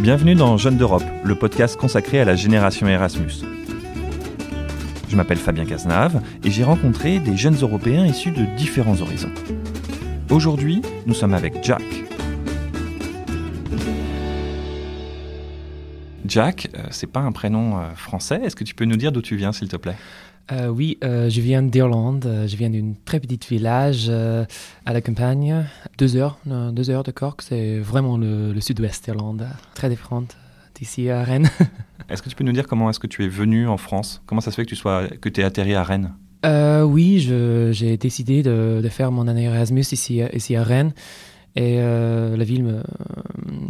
Bienvenue dans Jeunes d'Europe, le podcast consacré à la génération Erasmus. Je m'appelle Fabien Cazenave et j'ai rencontré des jeunes Européens issus de différents horizons. Aujourd'hui, nous sommes avec Jack. Jack, euh, c'est pas un prénom euh, français. Est-ce que tu peux nous dire d'où tu viens, s'il te plaît? Euh, oui, euh, je viens d'Irlande. Euh, Je viens d'un très petit village euh, à la campagne. Deux heures, deux heures de Cork. C'est vraiment le, le sud-ouest d'Irlande. Très différente d'ici à Rennes. Est-ce que tu peux nous dire comment est-ce que tu es venu en France? Comment ça se fait que tu sois que es atterri à Rennes? Oui, j'ai décidé de, de faire mon année Erasmus ici, à- ici à Rennes. Et la ville, me-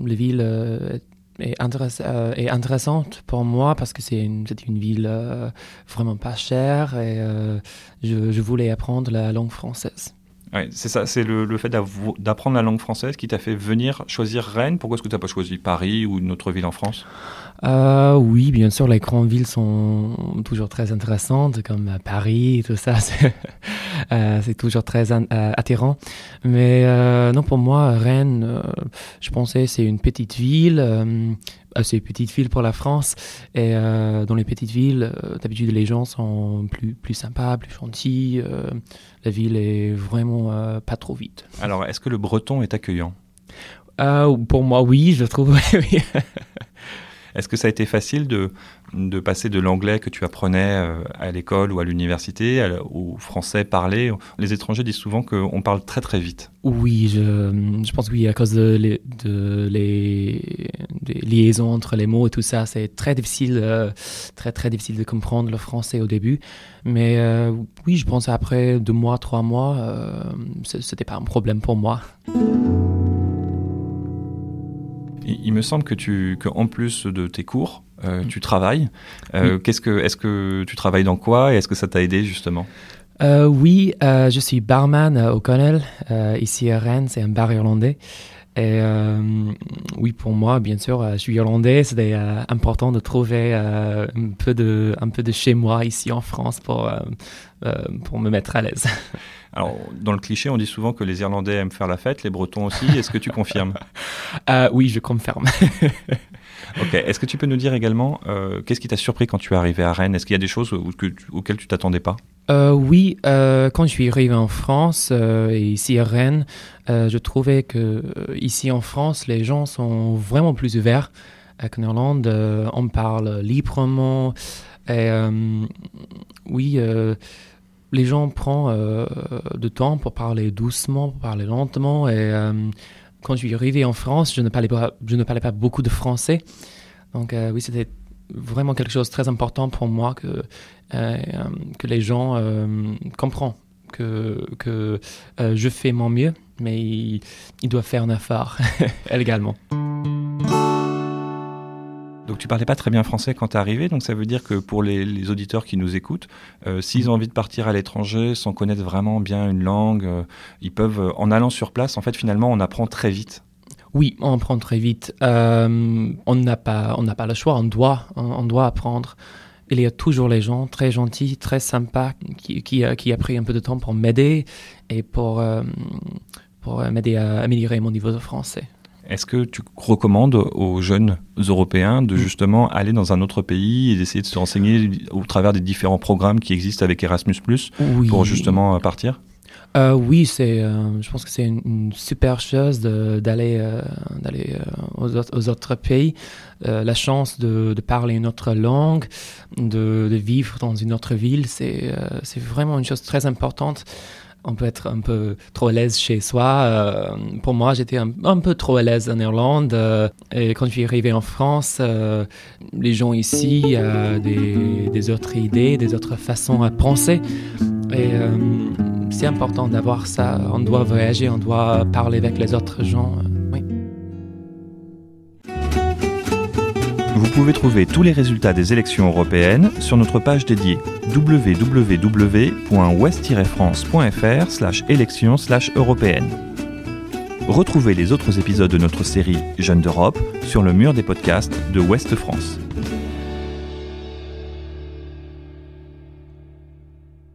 la ville est, intéress- euh, est intéressante pour moi parce que c'est une, une ville euh, vraiment pas chère et euh, je, je voulais apprendre la langue française. Ouais, c'est ça, c'est le, le fait d'apprendre la langue française qui t'a fait venir choisir Rennes. Pourquoi est-ce que tu n'as pas choisi Paris ou une autre ville en France? Oui, bien sûr, les grandes villes sont toujours très intéressantes, comme Paris et tout ça. C'est euh, c'est toujours très euh, attirant. Mais euh, non, pour moi, Rennes, je pensais c'est une petite ville, euh, assez petite ville pour la France. Et euh, dans les petites villes, euh, d'habitude, les gens sont plus, plus sympas, plus gentils. euh, la ville est vraiment pas trop vite. Alors, est-ce que le breton est accueillant? Pour moi, oui, je trouve. Est-ce que ça a été facile de, de passer de l'anglais que tu apprenais euh, à l'école ou à l'université au français parlé Les étrangers disent souvent qu'on parle très très vite. Oui, je, je pense que oui, à cause de les, de les, des liaisons entre les mots et tout ça, c'est très difficile, euh, très très difficile de comprendre le français au début. Mais euh, oui, je pense après deux mois, trois mois, euh, ce- c'était pas un problème pour moi. Il, il me semble que tu, que en plus de tes cours, euh, tu travailles. Euh, Oui. Qu'est-ce que, est-ce que tu travailles dans quoi et est-ce que ça t'a aidé justement? Euh, oui, je suis barman au Connell, ici à Rennes, c'est un bar irlandais. Et oui, pour moi, bien sûr, je suis irlandais, c'était important de trouver un, peu de, un peu de chez moi ici en France pour, pour me mettre à l'aise. Alors, dans le cliché, on dit souvent que les Irlandais aiment faire la fête, les Bretons aussi. Est-ce que tu confirmes? Oui, je confirme. Ok. Est-ce que tu peux nous dire également euh, qu'est-ce qui t'a surpris quand tu es arrivé à Rennes? Est-ce qu'il y a des choses auxquelles tu t'attendais pas? Euh, oui, euh, quand je suis arrivé en France et ici à Rennes, je trouvais que ici en France, les gens sont vraiment plus ouverts qu'en Irlande. On parle librement. Oui, les gens prennent euh, de temps pour parler doucement, pour parler lentement. Et quand je suis arrivé en France, je ne parlais pas, je ne parlais pas beaucoup de français. Donc euh, oui, c'était vraiment quelque chose de très important pour moi que euh, euh, que les gens comprennent que, que je fais mon mieux, mais ils, ils doivent faire un effort également. Tu parlais pas très bien français quand tu es arrivé, donc ça veut dire que pour les, auditeurs qui nous écoutent, euh, s'ils ont envie de partir à l'étranger sans connaître vraiment bien une langue, euh, ils peuvent, euh, en allant sur place, en fait finalement on apprend très vite. Oui, on apprend très vite. On n'a pas, on n'a pas le choix. On doit, on, on doit apprendre. Il y a toujours les gens très gentils, très sympas, qui, qui, qui a pris un peu de temps pour m'aider et pour, pour m'aider à améliorer mon niveau de français. Est-ce que tu recommandes aux jeunes Européens de justement aller dans un autre pays et d'essayer de se renseigner au travers des différents programmes qui existent avec Erasmus +, Oui. pour justement euh, partir? Euh, oui, c'est, euh, je pense que c'est une, une super chose d'aller euh, d'aller aux, autres, aux autres pays. La chance de, de parler une autre langue, de, de vivre dans une autre ville, c'est c'est vraiment une chose très importante. On peut être un peu trop à l'aise chez soi. Euh, pour moi, j'étais un, peu trop à l'aise en Irlande. euh, et quand je suis arrivé en France, euh, les gens ici ont des, des autres idées, des autres façons à penser. Et c'est important d'avoir ça. On doit voyager, on doit parler avec les autres gens. Pouvez trouver tous les résultats des élections européennes sur notre page dédiée www.ouest-france.fr slash élections slash européennes. Retrouvez les autres épisodes de notre série Jeunes d'Europe sur le mur des podcasts de Ouest France.